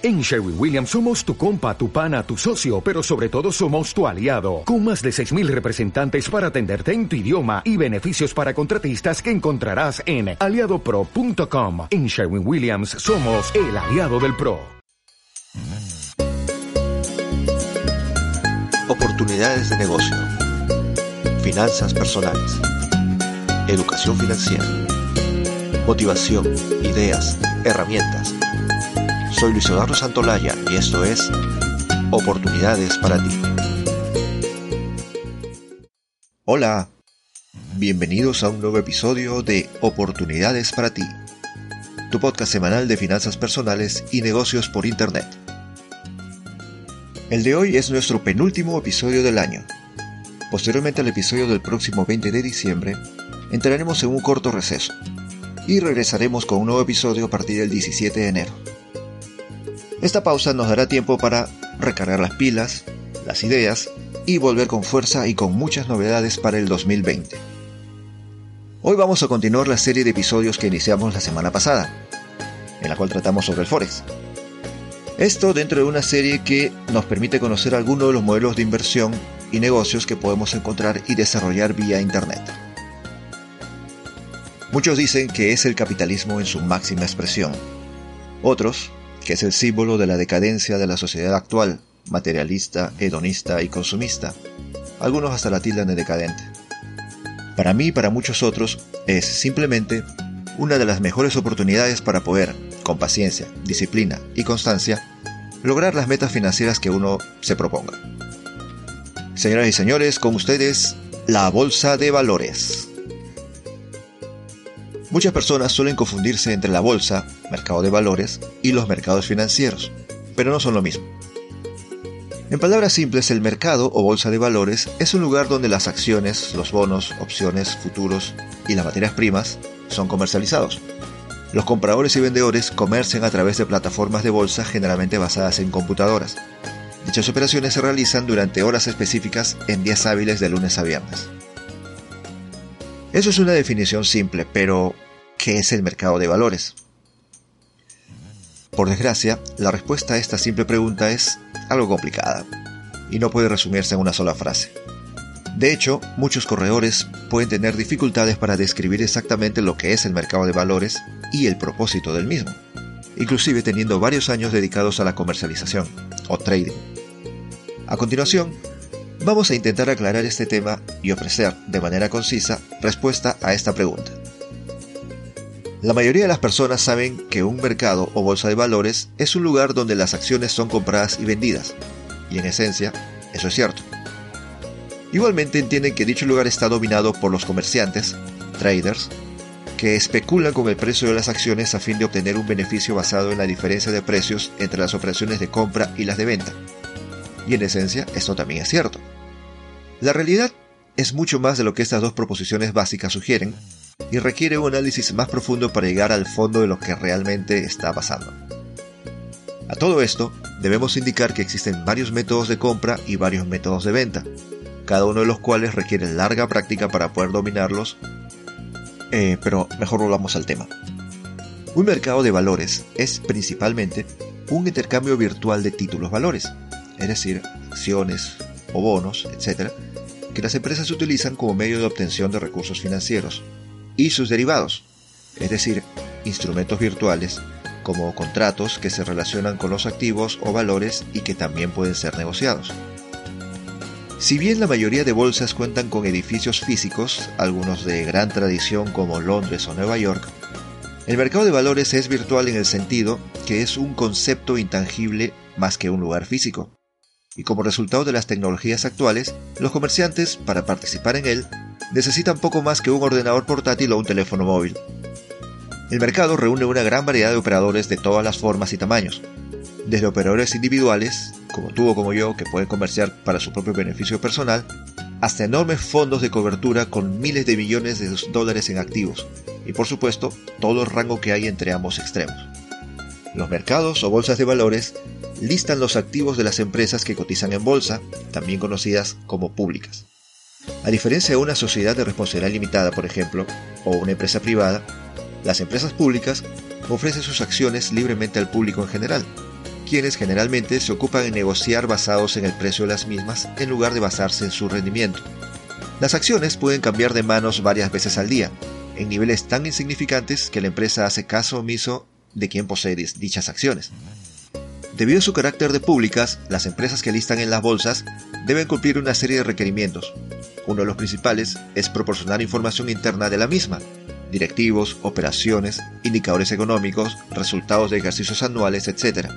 En Sherwin Williams somos tu compa, tu pana, tu socio, pero sobre todo somos tu aliado, con más de 6.000 representantes para atenderte en tu idioma y beneficios para contratistas que encontrarás en aliadopro.com. En Sherwin Williams somos el aliado del PRO. Oportunidades de negocio. Finanzas personales. Educación financiera. Motivación, ideas, herramientas soy Luis Eduardo Santolaya y esto es Oportunidades para ti. Hola, bienvenidos a un nuevo episodio de Oportunidades para ti, tu podcast semanal de finanzas personales y negocios por Internet. El de hoy es nuestro penúltimo episodio del año. Posteriormente al episodio del próximo 20 de diciembre, entraremos en un corto receso y regresaremos con un nuevo episodio a partir del 17 de enero. Esta pausa nos dará tiempo para recargar las pilas, las ideas y volver con fuerza y con muchas novedades para el 2020. Hoy vamos a continuar la serie de episodios que iniciamos la semana pasada, en la cual tratamos sobre el Forex. Esto dentro de una serie que nos permite conocer algunos de los modelos de inversión y negocios que podemos encontrar y desarrollar vía Internet. Muchos dicen que es el capitalismo en su máxima expresión. Otros que es el símbolo de la decadencia de la sociedad actual, materialista, hedonista y consumista. Algunos hasta la tildan de decadente. Para mí y para muchos otros es simplemente una de las mejores oportunidades para poder, con paciencia, disciplina y constancia, lograr las metas financieras que uno se proponga. Señoras y señores, con ustedes, la Bolsa de Valores. Muchas personas suelen confundirse entre la bolsa, mercado de valores, y los mercados financieros, pero no son lo mismo. En palabras simples, el mercado o bolsa de valores es un lugar donde las acciones, los bonos, opciones, futuros y las materias primas son comercializados. Los compradores y vendedores comercian a través de plataformas de bolsa generalmente basadas en computadoras. Dichas operaciones se realizan durante horas específicas en días hábiles de lunes a viernes. Eso es una definición simple, pero ¿qué es el mercado de valores? Por desgracia, la respuesta a esta simple pregunta es algo complicada y no puede resumirse en una sola frase. De hecho, muchos corredores pueden tener dificultades para describir exactamente lo que es el mercado de valores y el propósito del mismo, inclusive teniendo varios años dedicados a la comercialización o trading. A continuación, Vamos a intentar aclarar este tema y ofrecer, de manera concisa, respuesta a esta pregunta. La mayoría de las personas saben que un mercado o bolsa de valores es un lugar donde las acciones son compradas y vendidas, y en esencia, eso es cierto. Igualmente entienden que dicho lugar está dominado por los comerciantes, traders, que especulan con el precio de las acciones a fin de obtener un beneficio basado en la diferencia de precios entre las operaciones de compra y las de venta. Y en esencia, esto también es cierto. La realidad es mucho más de lo que estas dos proposiciones básicas sugieren y requiere un análisis más profundo para llegar al fondo de lo que realmente está pasando. A todo esto, debemos indicar que existen varios métodos de compra y varios métodos de venta, cada uno de los cuales requiere larga práctica para poder dominarlos, eh, pero mejor volvamos al tema. Un mercado de valores es principalmente un intercambio virtual de títulos valores, es decir, acciones o bonos, etc., que las empresas utilizan como medio de obtención de recursos financieros, y sus derivados, es decir, instrumentos virtuales como contratos que se relacionan con los activos o valores y que también pueden ser negociados. Si bien la mayoría de bolsas cuentan con edificios físicos, algunos de gran tradición como Londres o Nueva York, el mercado de valores es virtual en el sentido que es un concepto intangible más que un lugar físico y como resultado de las tecnologías actuales, los comerciantes, para participar en él, necesitan poco más que un ordenador portátil o un teléfono móvil. El mercado reúne una gran variedad de operadores de todas las formas y tamaños, desde operadores individuales, como tú o como yo, que pueden comerciar para su propio beneficio personal, hasta enormes fondos de cobertura con miles de millones de dólares en activos, y por supuesto, todo el rango que hay entre ambos extremos. Los mercados o bolsas de valores listan los activos de las empresas que cotizan en bolsa, también conocidas como públicas. A diferencia de una sociedad de responsabilidad limitada, por ejemplo, o una empresa privada, las empresas públicas ofrecen sus acciones libremente al público en general, quienes generalmente se ocupan en negociar basados en el precio de las mismas en lugar de basarse en su rendimiento. Las acciones pueden cambiar de manos varias veces al día, en niveles tan insignificantes que la empresa hace caso omiso de quien posee dichas acciones. Debido a su carácter de públicas, las empresas que listan en las bolsas deben cumplir una serie de requerimientos. Uno de los principales es proporcionar información interna de la misma, directivos, operaciones, indicadores económicos, resultados de ejercicios anuales, etc.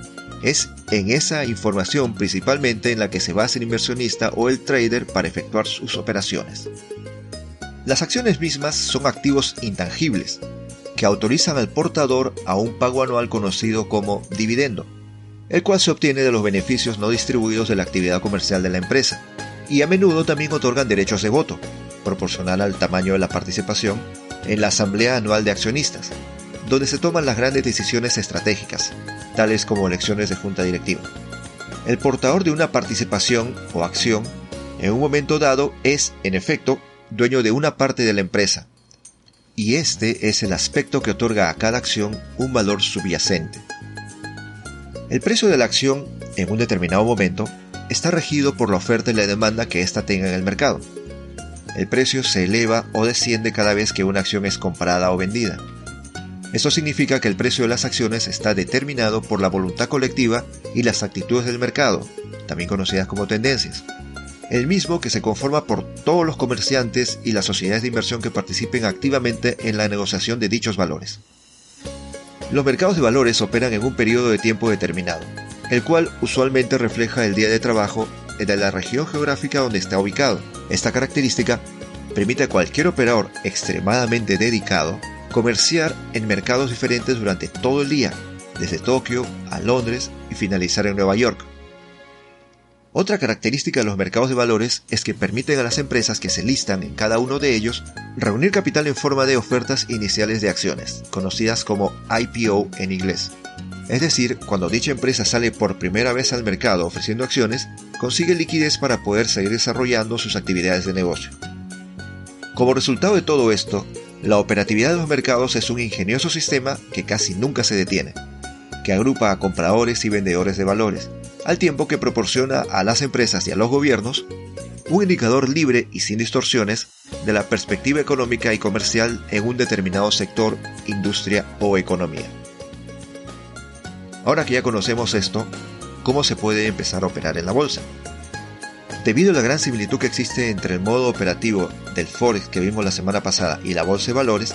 Es en esa información principalmente en la que se basa el inversionista o el trader para efectuar sus operaciones. Las acciones mismas son activos intangibles, que autorizan al portador a un pago anual conocido como dividendo, el cual se obtiene de los beneficios no distribuidos de la actividad comercial de la empresa, y a menudo también otorgan derechos de voto, proporcional al tamaño de la participación, en la Asamblea Anual de Accionistas, donde se toman las grandes decisiones estratégicas, tales como elecciones de junta directiva. El portador de una participación o acción, en un momento dado, es, en efecto, dueño de una parte de la empresa, y este es el aspecto que otorga a cada acción un valor subyacente. El precio de la acción en un determinado momento está regido por la oferta y la demanda que ésta tenga en el mercado. El precio se eleva o desciende cada vez que una acción es comprada o vendida. Esto significa que el precio de las acciones está determinado por la voluntad colectiva y las actitudes del mercado, también conocidas como tendencias el mismo que se conforma por todos los comerciantes y las sociedades de inversión que participen activamente en la negociación de dichos valores. Los mercados de valores operan en un periodo de tiempo determinado, el cual usualmente refleja el día de trabajo de la región geográfica donde está ubicado. Esta característica permite a cualquier operador extremadamente dedicado comerciar en mercados diferentes durante todo el día, desde Tokio a Londres y finalizar en Nueva York. Otra característica de los mercados de valores es que permiten a las empresas que se listan en cada uno de ellos reunir capital en forma de ofertas iniciales de acciones, conocidas como IPO en inglés. Es decir, cuando dicha empresa sale por primera vez al mercado ofreciendo acciones, consigue liquidez para poder seguir desarrollando sus actividades de negocio. Como resultado de todo esto, la operatividad de los mercados es un ingenioso sistema que casi nunca se detiene, que agrupa a compradores y vendedores de valores, al tiempo que proporciona a las empresas y a los gobiernos un indicador libre y sin distorsiones de la perspectiva económica y comercial en un determinado sector, industria o economía. Ahora que ya conocemos esto, ¿cómo se puede empezar a operar en la bolsa? Debido a la gran similitud que existe entre el modo operativo del Forex que vimos la semana pasada y la bolsa de valores,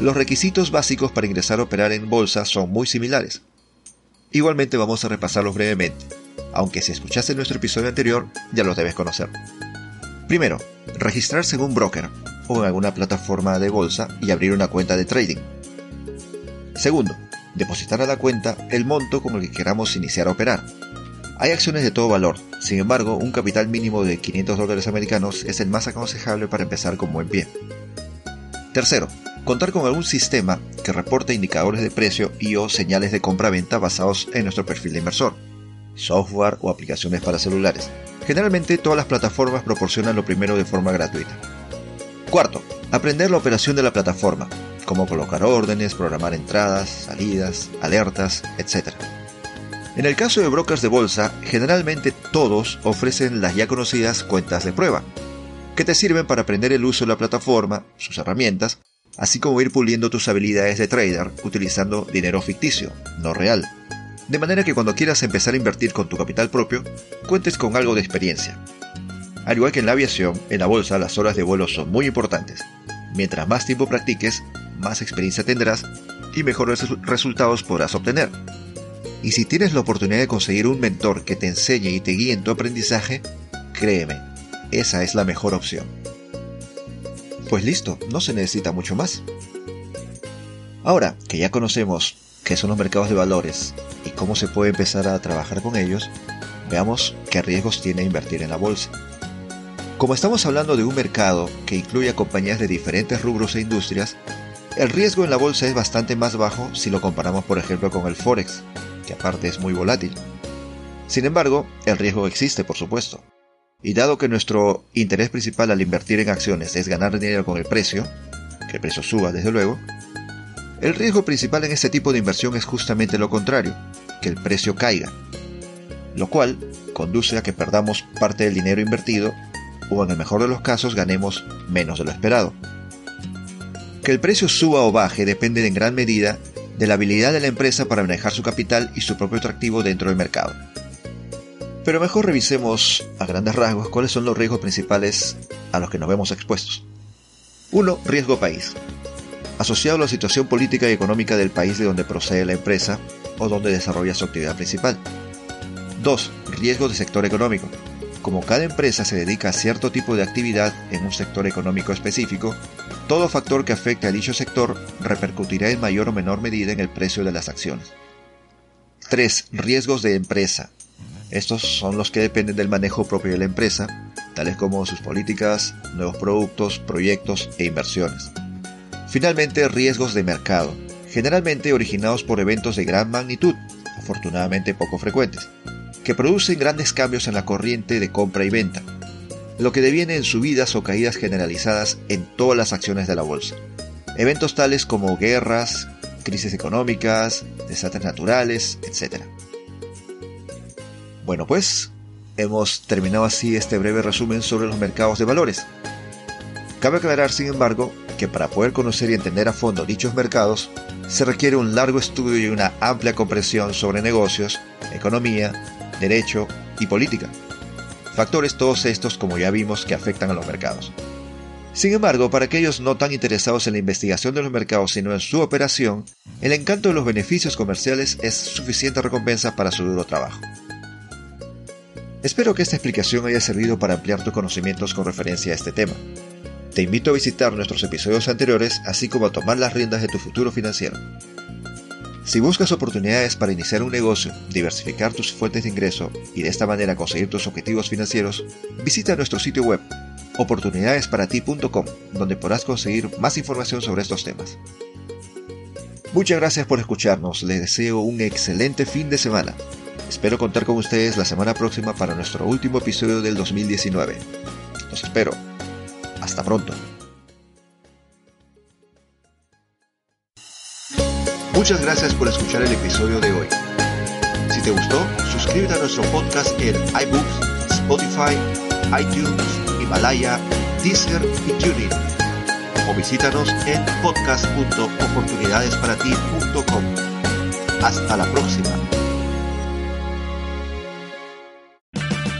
los requisitos básicos para ingresar a operar en bolsa son muy similares. Igualmente vamos a repasarlos brevemente, aunque si escuchaste nuestro episodio anterior ya los debes conocer. Primero, registrarse en un broker o en alguna plataforma de bolsa y abrir una cuenta de trading. Segundo, depositar a la cuenta el monto con el que queramos iniciar a operar. Hay acciones de todo valor, sin embargo, un capital mínimo de 500 dólares americanos es el más aconsejable para empezar con buen pie. Tercero, contar con algún sistema que reporte indicadores de precio y o señales de compra-venta basados en nuestro perfil de inversor, software o aplicaciones para celulares. Generalmente todas las plataformas proporcionan lo primero de forma gratuita. Cuarto, aprender la operación de la plataforma, cómo colocar órdenes, programar entradas, salidas, alertas, etc. En el caso de brokers de bolsa, generalmente todos ofrecen las ya conocidas cuentas de prueba, que te sirven para aprender el uso de la plataforma, sus herramientas así como ir puliendo tus habilidades de trader utilizando dinero ficticio, no real. De manera que cuando quieras empezar a invertir con tu capital propio, cuentes con algo de experiencia. Al igual que en la aviación, en la bolsa las horas de vuelo son muy importantes. Mientras más tiempo practiques, más experiencia tendrás y mejores resultados podrás obtener. Y si tienes la oportunidad de conseguir un mentor que te enseñe y te guíe en tu aprendizaje, créeme, esa es la mejor opción. Pues listo, no se necesita mucho más. Ahora que ya conocemos qué son los mercados de valores y cómo se puede empezar a trabajar con ellos, veamos qué riesgos tiene invertir en la bolsa. Como estamos hablando de un mercado que incluye a compañías de diferentes rubros e industrias, el riesgo en la bolsa es bastante más bajo si lo comparamos por ejemplo con el Forex, que aparte es muy volátil. Sin embargo, el riesgo existe, por supuesto. Y dado que nuestro interés principal al invertir en acciones es ganar dinero con el precio, que el precio suba desde luego, el riesgo principal en este tipo de inversión es justamente lo contrario, que el precio caiga, lo cual conduce a que perdamos parte del dinero invertido o en el mejor de los casos ganemos menos de lo esperado. Que el precio suba o baje depende en gran medida de la habilidad de la empresa para manejar su capital y su propio atractivo dentro del mercado. Pero mejor revisemos a grandes rasgos cuáles son los riesgos principales a los que nos vemos expuestos. 1. Riesgo país. Asociado a la situación política y económica del país de donde procede la empresa o donde desarrolla su actividad principal. 2. Riesgo de sector económico. Como cada empresa se dedica a cierto tipo de actividad en un sector económico específico, todo factor que afecte a dicho sector repercutirá en mayor o menor medida en el precio de las acciones. 3. Riesgos de empresa. Estos son los que dependen del manejo propio de la empresa, tales como sus políticas, nuevos productos, proyectos e inversiones. Finalmente, riesgos de mercado, generalmente originados por eventos de gran magnitud, afortunadamente poco frecuentes, que producen grandes cambios en la corriente de compra y venta, lo que deviene en subidas o caídas generalizadas en todas las acciones de la bolsa. Eventos tales como guerras, crisis económicas, desastres naturales, etc. Bueno, pues hemos terminado así este breve resumen sobre los mercados de valores. Cabe aclarar, sin embargo, que para poder conocer y entender a fondo dichos mercados, se requiere un largo estudio y una amplia comprensión sobre negocios, economía, derecho y política. Factores todos estos, como ya vimos, que afectan a los mercados. Sin embargo, para aquellos no tan interesados en la investigación de los mercados sino en su operación, el encanto de los beneficios comerciales es suficiente recompensa para su duro trabajo. Espero que esta explicación haya servido para ampliar tus conocimientos con referencia a este tema. Te invito a visitar nuestros episodios anteriores, así como a tomar las riendas de tu futuro financiero. Si buscas oportunidades para iniciar un negocio, diversificar tus fuentes de ingreso y de esta manera conseguir tus objetivos financieros, visita nuestro sitio web oportunidadesparati.com, donde podrás conseguir más información sobre estos temas. Muchas gracias por escucharnos, les deseo un excelente fin de semana. Espero contar con ustedes la semana próxima para nuestro último episodio del 2019. Los espero. Hasta pronto. Muchas gracias por escuchar el episodio de hoy. Si te gustó, suscríbete a nuestro podcast en iBooks, Spotify, iTunes, Himalaya, Deezer y TuneIn. O visítanos en podcast.oportunidadesparati.com. Hasta la próxima.